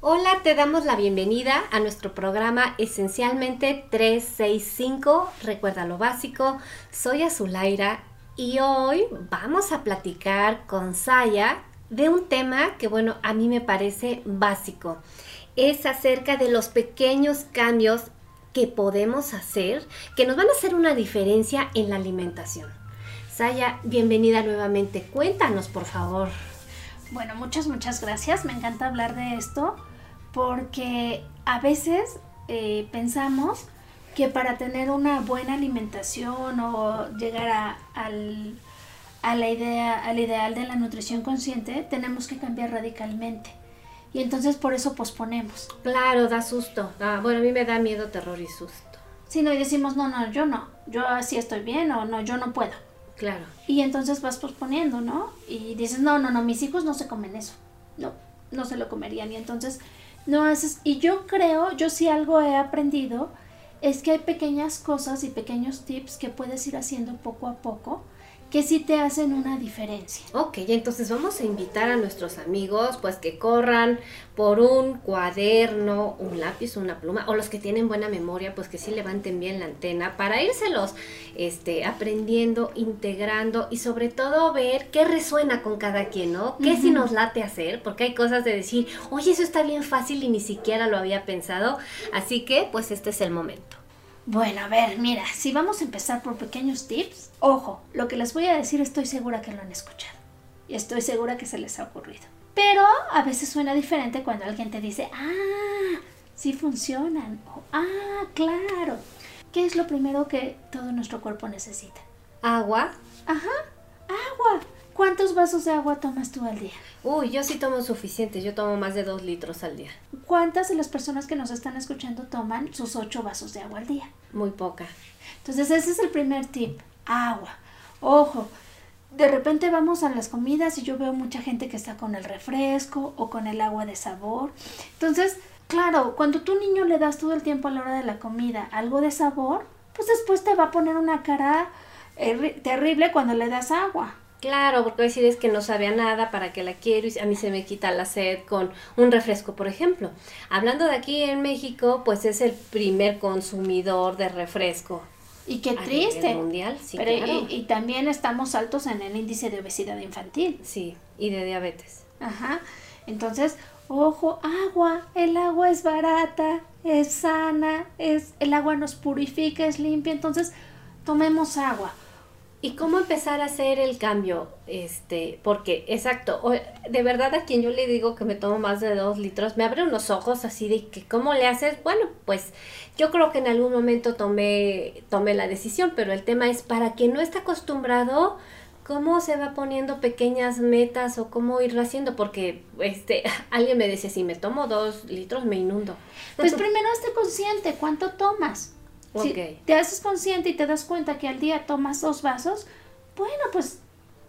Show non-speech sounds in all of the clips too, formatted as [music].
Hola, te damos la bienvenida a nuestro programa Esencialmente 365. Recuerda lo básico, soy Azulaira y hoy vamos a platicar con Saya de un tema que, bueno, a mí me parece básico. Es acerca de los pequeños cambios que podemos hacer que nos van a hacer una diferencia en la alimentación. Saya, bienvenida nuevamente. Cuéntanos, por favor. Bueno, muchas, muchas gracias. Me encanta hablar de esto porque a veces eh, pensamos que para tener una buena alimentación o llegar a, al, a la idea, al ideal de la nutrición consciente, tenemos que cambiar radicalmente. Y entonces por eso posponemos. Claro, da susto. bueno, a mí me da miedo, terror y susto. Sí, no, y decimos, no, no, yo no, yo así estoy bien o no, yo no puedo. Claro. Y entonces vas posponiendo, ¿no? Y dices, no, no, no, mis hijos no se comen eso. No, no se lo comerían. Y entonces no haces. Y yo creo, yo sí algo he aprendido, es que hay pequeñas cosas y pequeños tips que puedes ir haciendo poco a poco que sí te hacen una diferencia. Ok, entonces vamos a invitar a nuestros amigos pues que corran por un cuaderno, un lápiz, una pluma, o los que tienen buena memoria, pues que sí levanten bien la antena para írselos este, aprendiendo, integrando y sobre todo ver qué resuena con cada quien, ¿no? ¿Qué si nos late hacer? Porque hay cosas de decir, oye, eso está bien fácil y ni siquiera lo había pensado. Así que pues este es el momento. Bueno, a ver, mira, si vamos a empezar por pequeños tips, ojo, lo que les voy a decir estoy segura que lo han escuchado y estoy segura que se les ha ocurrido. Pero a veces suena diferente cuando alguien te dice, ah, sí funcionan, o ah, claro. ¿Qué es lo primero que todo nuestro cuerpo necesita? Agua. Ajá, agua. ¿Cuántos vasos de agua tomas tú al día? Uy, yo sí tomo suficiente, yo tomo más de dos litros al día. ¿Cuántas de las personas que nos están escuchando toman sus ocho vasos de agua al día? Muy poca. Entonces ese es el primer tip, agua. Ojo, de repente vamos a las comidas y yo veo mucha gente que está con el refresco o con el agua de sabor. Entonces, claro, cuando tu niño le das todo el tiempo a la hora de la comida algo de sabor, pues después te va a poner una cara terrible cuando le das agua. Claro, porque decir es que no sabía nada, para que la quiero y a mí se me quita la sed con un refresco, por ejemplo. Hablando de aquí en México, pues es el primer consumidor de refresco. Y qué triste. mundial, sí, y, también estamos altos en el índice de obesidad infantil. Sí, y de diabetes. Ajá. Entonces, ojo, agua. El agua es barata, es sana, es el agua nos purifica, es limpia. Entonces, tomemos agua. ¿Y cómo empezar a hacer el cambio? Este, porque, exacto, de verdad a quien yo le digo que me tomo más de dos litros, me abre unos ojos así de que, ¿cómo le haces? Bueno, pues yo creo que en algún momento tomé, tomé la decisión, pero el tema es para quien no está acostumbrado, ¿cómo se va poniendo pequeñas metas o cómo irlo haciendo? Porque este, [laughs] alguien me decía, si me tomo dos litros me inundo. Pues [laughs] primero esté consciente, ¿cuánto tomas? Si te haces consciente y te das cuenta que al día tomas dos vasos, bueno, pues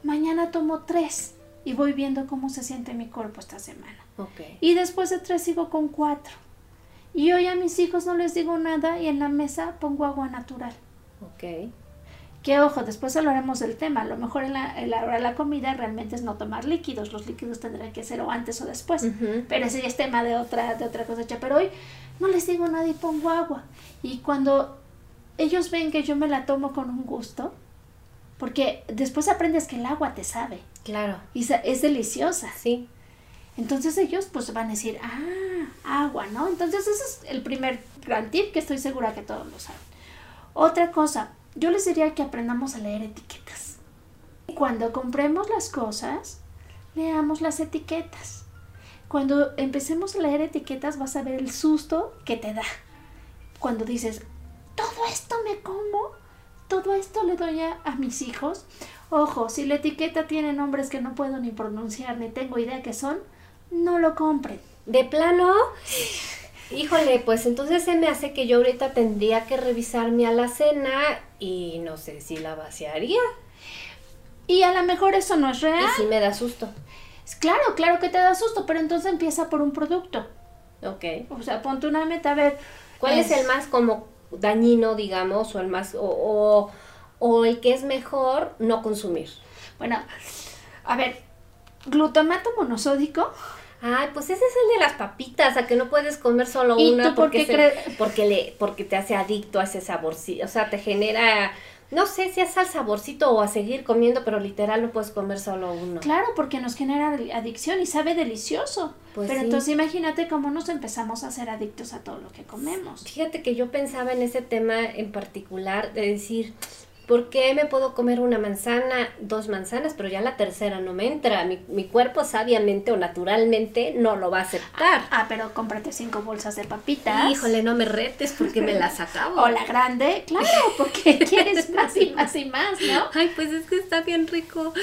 mañana tomo tres y voy viendo cómo se siente mi cuerpo esta semana. Y después de tres sigo con cuatro. Y hoy a mis hijos no les digo nada y en la mesa pongo agua natural. Que ojo, después hablaremos del tema. A lo mejor en la, hora de la comida realmente es no tomar líquidos. Los líquidos tendrán que ser o antes o después. Pero ese ya es tema de otra, de otra cosecha. Pero hoy no les digo nada y pongo agua. Y cuando ellos ven que yo me la tomo con un gusto, porque después aprendes que el agua te sabe. Claro. Y es deliciosa. Sí. Entonces ellos pues van a decir, ah, agua, ¿no? Entonces ese es el primer gran tip que estoy segura que todos lo saben. Otra cosa, yo les diría que aprendamos a leer etiquetas. Cuando compremos las cosas, leamos las etiquetas. Cuando empecemos a leer etiquetas vas a ver el susto que te da. Cuando dices, todo esto me como, todo esto le doy a, mis hijos. Ojo, si la etiqueta tiene nombres que no puedo ni pronunciar ni tengo idea que son, no lo compren. De plano, híjole, pues entonces se me hace que yo ahorita tendría que revisar mi alacena y no sé si la vaciaría. Y a lo mejor eso no es real. Y sí me da susto. Claro, claro que te da susto, pero entonces empieza por un producto. Ok. O sea, ponte una meta a ver. ¿Cuál es, el más como dañino, digamos, o el más, o, o, el que es mejor no consumir? Bueno, a ver, glutamato monosódico. Ay, pues ese es el de las papitas, a que no puedes comer solo ¿Y una tú por porque, qué se- crees? porque le porque te hace adicto a ese saborcito, o sea, te genera no sé si es al saborcito o a seguir comiendo, pero literal no puedes comer solo uno. Claro, porque nos genera adicción y sabe delicioso. Pues Pero sí. entonces imagínate cómo nos empezamos a hacer adictos a todo lo que comemos. Fíjate que yo pensaba en ese tema en particular de decir, ¿por qué me puedo comer una manzana, dos manzanas, pero ya la tercera no me entra? Mi, mi cuerpo sabiamente o naturalmente no lo va a aceptar. Ah, pero cómprate cinco bolsas de papitas. Híjole, no me retes porque me las acabo. [laughs] O la grande, claro, porque [laughs] quieres más y más y más, ¿no? Ay, pues es que está bien rico.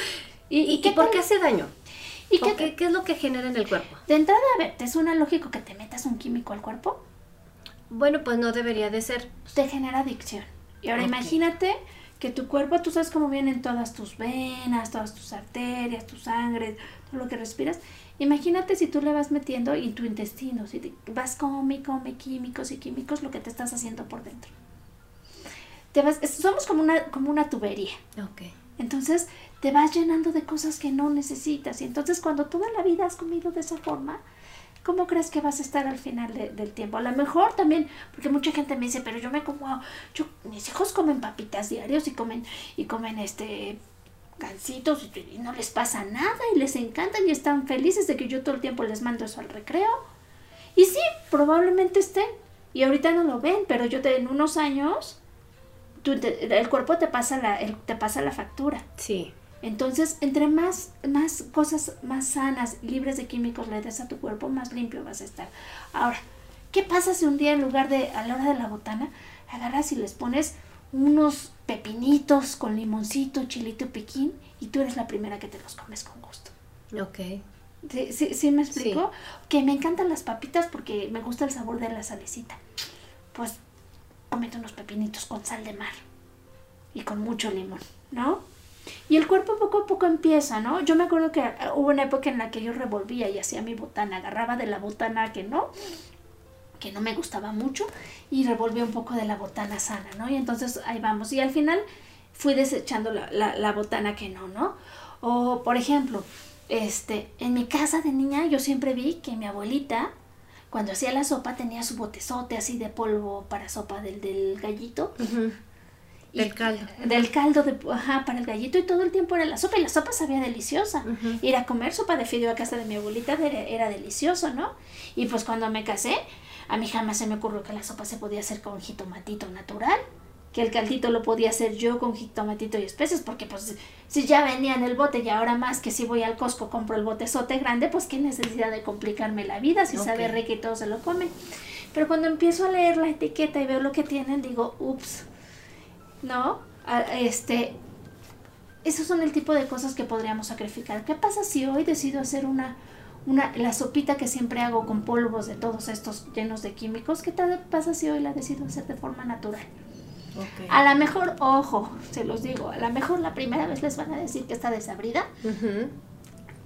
¿Y, ¿Y, qué por qué hace daño? ¿Y ¿O qué, qué, qué es lo que genera en el cuerpo? De entrada, a ver, ¿te suena lógico que te metas un químico al cuerpo? Bueno, pues no debería de ser. Te genera adicción. Y ahora imagínate que tu cuerpo, tú sabes cómo vienen todas tus venas, todas tus arterias, tu sangre, todo lo que respiras. Imagínate si tú le vas metiendo y tu intestino, si te- vas come, come químicos y químicos, lo que te estás haciendo por dentro. Te vas, somos como una, como una tubería. Ok. Entonces te vas llenando de cosas que no necesitas. Y entonces cuando toda la vida has comido de esa forma, ¿cómo crees que vas a estar al final de- del tiempo? A lo mejor también, porque mucha gente me dice, pero yo me como, yo, mis hijos comen papitas diarios y comen, y comen este gancitos y, no les pasa nada y les encantan y están felices de que yo todo el tiempo les mando eso al recreo. Y sí, probablemente estén. Y ahorita no lo ven, pero yo te, en unos años, tú el cuerpo te pasa la, el- te pasa la factura. Sí. Entonces, entre más, más cosas más sanas, libres de químicos le des a tu cuerpo, más limpio vas a estar. Ahora, ¿qué pasa si un día en lugar de, a la hora de la botana, agarras y les pones unos pepinitos con limoncito, chilito piquín y tú eres la primera que te los comes con gusto? Ok. ¿Sí, sí, sí me explico? Que me encantan las papitas porque me gusta el sabor de la salecita. Pues cómete unos pepinitos con sal de mar y con mucho limón, ¿no? Y el cuerpo poco a poco empieza, ¿no? Yo me acuerdo que ah, hubo una época en la que yo revolvía y hacía mi botana, agarraba de la botana que no, que no me gustaba mucho y revolvía un poco de la botana sana, ¿no? Y entonces ahí vamos. Y al final fui desechando la, la, la botana que no, ¿no? O, por ejemplo, este, en mi casa de niña yo siempre vi que mi abuelita, cuando hacía la sopa, tenía su botezote así de polvo para sopa del, del gallito. Ujú. Y- Del caldo. Del caldo, de, ajá, para el gallito y todo el tiempo era la sopa y la sopa sabía deliciosa. Ir a comer sopa de fideo a casa de mi abuelita era, era delicioso, ¿no? Y pues cuando me casé, a mí jamás se me ocurrió que la sopa se podía hacer con jitomatito natural, que el caldito lo podía hacer yo con jitomatito y especies, porque pues si ya venía en el bote y ahora más que si voy al Costco compro el botezote grande, pues qué necesidad de complicarme la vida si Ok. sabe rico y todos se lo comen. Pero cuando empiezo a leer la etiqueta y veo lo que tienen, digo, ups, ¿no? Este, esos son el tipo de cosas que podríamos sacrificar. ¿Qué pasa si hoy decido hacer una, una, la sopita que siempre hago con polvos de todos estos llenos de químicos? ¿Qué tal pasa si hoy la decido hacer de forma natural? A lo mejor, ojo, se los digo, a lo mejor la primera vez les van a decir que está desabrida. Ujú.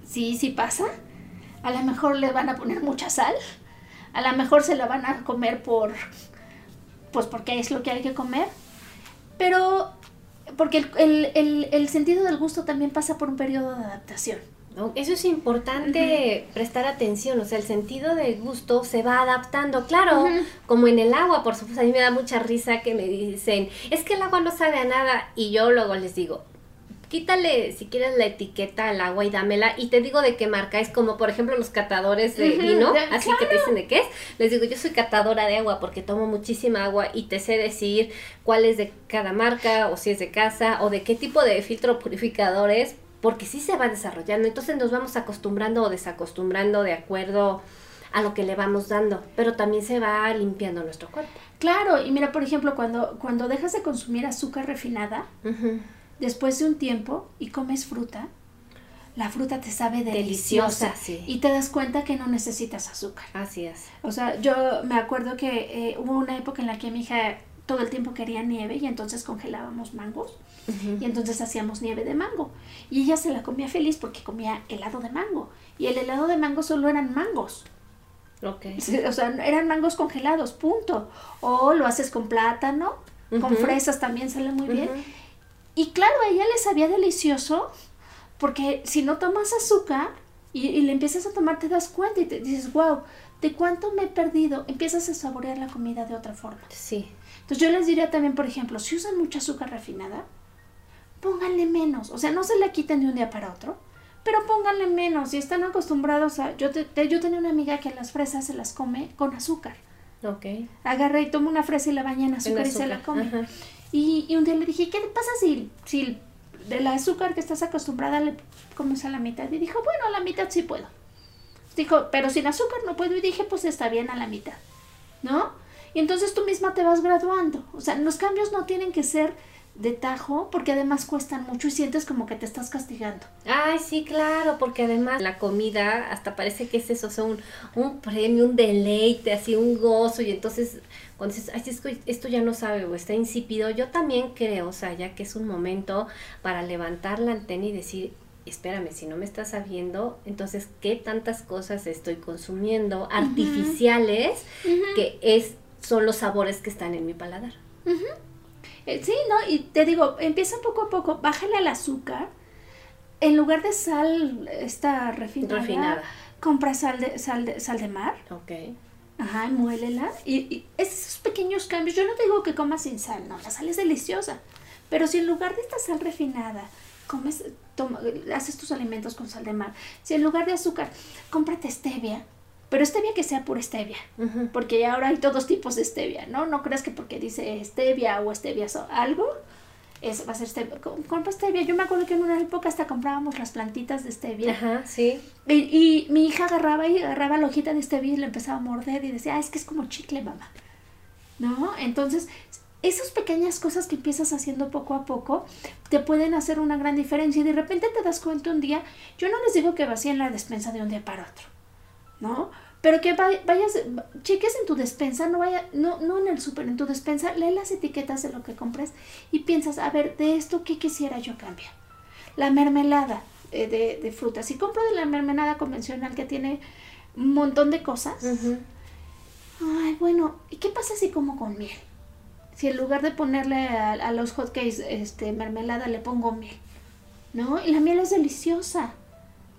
Sí, sí pasa. A lo mejor le van a poner mucha sal. A lo mejor se la van a comer por, pues porque es lo que hay que comer. Pero, porque el, el, el, el sentido del gusto también pasa por un periodo de adaptación. Eso es importante prestar atención, o sea, el sentido de gusto se va adaptando, claro, como en el agua, por supuesto, a mí me da mucha risa que me dicen, es que el agua no sabe a nada, y yo luego les digo, quítale si quieres la etiqueta al agua y dámela, y te digo de qué marca, es como por ejemplo los catadores de vino, de- así que te dicen de qué es, les digo, yo soy catadora de agua porque tomo muchísima agua y te sé decir cuál es de cada marca, o si es de casa, o de qué tipo de filtro purificador es, porque sí se va desarrollando, entonces nos vamos acostumbrando o desacostumbrando de acuerdo a lo que le vamos dando, pero también se va limpiando nuestro cuerpo. Claro, y mira, por ejemplo, cuando, cuando dejas de consumir azúcar refinada. Después de un tiempo y comes fruta, la fruta te sabe deliciosa, Deliciosa, sí. y te das cuenta que no necesitas azúcar. Así es. O sea, yo me acuerdo que eh, hubo una época en la que mi hija todo el tiempo quería nieve y entonces congelábamos mangos y entonces hacíamos nieve de mango y ella se la comía feliz porque comía helado de mango y el helado de mango solo eran mangos. Ok. [laughs] O sea, eran mangos congelados, punto. O lo haces con plátano, con fresas también sale muy bien. Y claro, a ella le sabía delicioso porque si no tomas azúcar, Y, y le empiezas a tomar, te das cuenta y te dices, wow, ¿de cuánto me he perdido? Empiezas a saborear la comida de otra forma. Sí. Entonces yo les diría también, por ejemplo, si usan mucha azúcar refinada, pónganle menos. O sea, no se la quiten de un día para otro, pero pónganle menos. Si están acostumbrados a... Yo, te- te- yo tenía una amiga que las fresas se las come con azúcar. Ok. Agarra y toma una fresa y la baña en azúcar, y se la azúcar, come. ajá. Y, un día le dije, ¿qué pasa si, si del azúcar que estás acostumbrada le comes a la mitad? Y dijo, bueno, a la mitad sí puedo. Dijo, pero sin azúcar no puedo. Y dije, pues está bien a la mitad, ¿no? Y entonces tú misma te vas graduando. O sea, los cambios no tienen que ser de tajo porque además cuestan mucho y sientes como que te estás castigando. Ay, sí, claro, porque además la comida hasta parece que es eso, o sea, un, un premio, un deleite, así un gozo, y entonces cuando dices, ay, es que esto ya no sabe o está insípido, yo también creo, o sea, ya que es un momento para levantar la antena y decir, espérame, si no me está sabiendo, entonces, ¿qué tantas cosas estoy consumiendo artificiales que es, son los sabores que están en mi paladar? Eh, sí, ¿no? Y te digo, empieza poco a poco, bájale al azúcar. En lugar de sal, esta refinada, Refinada. compra sal de, sal de, sal de mar. Ok. Ajá, muélela. Y, y es esos pequeños cambios. Yo no te digo que comas sin sal, no, la sal es deliciosa. Pero si en lugar de esta sal refinada, comes, toma- haces tus alimentos con sal de mar, si en lugar de azúcar, cómprate stevia, pero stevia que sea pura stevia. Ujú. Porque ahora hay todos tipos de stevia, ¿no? No creas que porque dice stevia o stevia so- algo, es, va a ser stevia. Com- Compra stevia. Yo me acuerdo que en una época hasta comprábamos las plantitas de stevia. Ajá, sí. Y, y mi hija agarraba y agarraba la hojita de stevia y le empezaba a morder y decía, ah, es que es como chicle, mamá. ¿No? Entonces, esas pequeñas cosas que empiezas haciendo poco a poco te pueden hacer una gran diferencia y de repente te das cuenta un día, yo no les digo que vacíen la despensa de un día para otro, ¿no? Pero que vay- vayas, cheques en tu despensa, no vaya, no, no en el súper, en tu despensa, lee las etiquetas de lo que compres y piensas, a ver, de esto, ¿qué quisiera yo cambiar? La mermelada eh, de, de frutas. Si compro de la mermelada convencional que tiene un montón de cosas, ay, bueno, ¿y qué pasa si como con miel? Si en lugar de ponerle a, a los hotcakes este, mermelada le pongo miel, ¿no? Y la miel es deliciosa,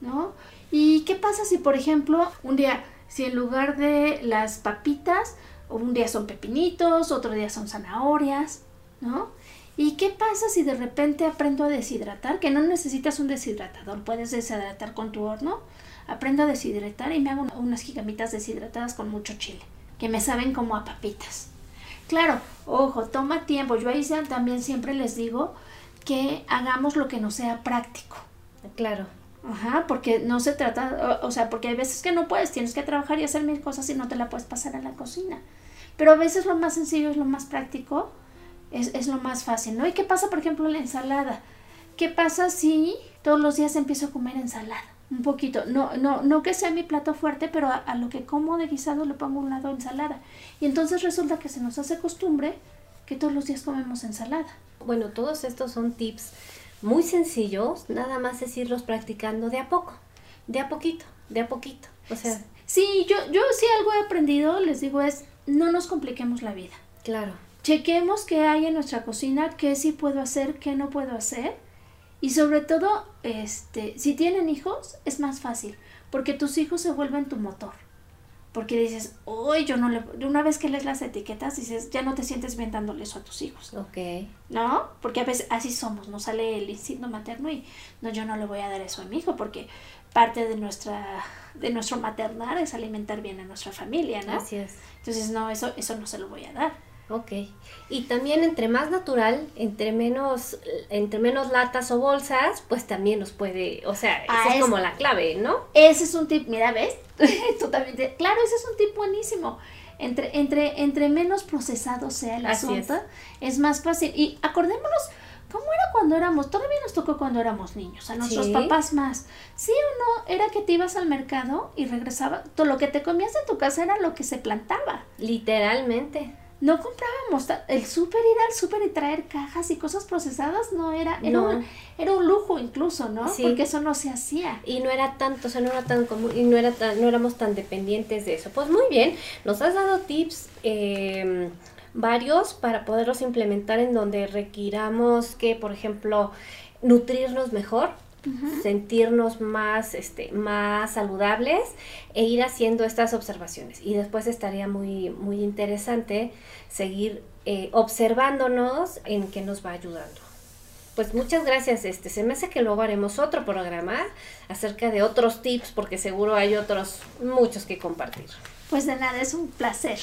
¿no? ¿Y qué pasa si, por ejemplo, un día, si en lugar de las papitas, un día son pepinitos, otro día son zanahorias, ¿no? ¿Y qué pasa si de repente aprendo a deshidratar? Que no necesitas un deshidratador, puedes deshidratar con tu horno. Aprendo a deshidratar y me hago una- unas gigamitas deshidratadas con mucho chile, que me saben como a papitas. Claro, ojo, toma tiempo. Yo ahí también siempre les digo que hagamos lo que nos sea práctico. Claro. Ajá, porque no se trata, o, o sea, porque hay veces que no puedes, tienes que trabajar y hacer mil cosas y no te la puedes pasar a la cocina. Pero a veces lo más sencillo es lo más práctico, es, es lo más fácil, ¿no? ¿Y qué pasa, por ejemplo, la ensalada? ¿Qué pasa si todos los días empiezo a comer ensalada? Un poquito, no, no, no que sea mi plato fuerte, pero a, a lo que como de guisado le pongo un lado ensalada. Y entonces resulta que se nos hace costumbre que todos los días comemos ensalada. Bueno, todos estos son tips muy sencillos, nada más es irlos practicando de a poco, de a poquito, de a poquito. O sea, Sí, yo, yo sí algo he aprendido, les digo, es no nos compliquemos la vida. claro, Chequemos qué hay en nuestra cocina, qué sí puedo hacer, qué no puedo hacer. Y sobre todo, este, si tienen hijos, es más fácil, porque tus hijos se vuelven tu motor. Porque dices, uy, yo no le... Una vez que lees las etiquetas, dices, ya no te sientes bien dándole eso a tus hijos, ok, ¿no? Porque a veces así somos, nos sale el instinto materno y no, yo no le voy a dar eso a mi hijo, porque parte de nuestra de nuestro maternar es alimentar bien a nuestra familia, ¿no? así es. Entonces, no, eso, eso no se lo voy a dar. Ok. Y también entre más natural, entre menos, entre menos latas o bolsas, pues también nos puede, o sea, Ah, esa es es- como la clave, ¿no? Ese es un tip, mira, ¿ves? Tú también te- Claro, ese es un tip buenísimo. Entre, entre, entre menos procesado sea el Así asunto, es. más fácil. Y acordémonos, ¿cómo era cuando éramos? Todavía nos tocó cuando éramos niños, a nuestros Sí. papás más. ¿Sí o no? Era que te ibas al mercado y regresaba. Todo lo que te comías en tu casa era lo que se plantaba. Literalmente. No comprábamos el súper, ir al súper y traer cajas y cosas procesadas, no era, era, No. Un, era un lujo incluso, ¿no? Sí. Porque eso no se hacía. Y no era tanto, o sea, no era tan común, y no era tan, no éramos tan dependientes de eso. Pues muy bien, nos has dado tips eh, varios para poderlos implementar en donde requiramos que, por ejemplo, nutrirnos mejor, sentirnos más, este, más saludables e ir haciendo estas observaciones. Y después estaría muy, muy interesante seguir eh, observándonos en qué nos va ayudando. Pues muchas gracias, este, se me hace que luego haremos otro programa acerca de otros tips porque seguro hay otros muchos que compartir. Pues de nada, es un placer.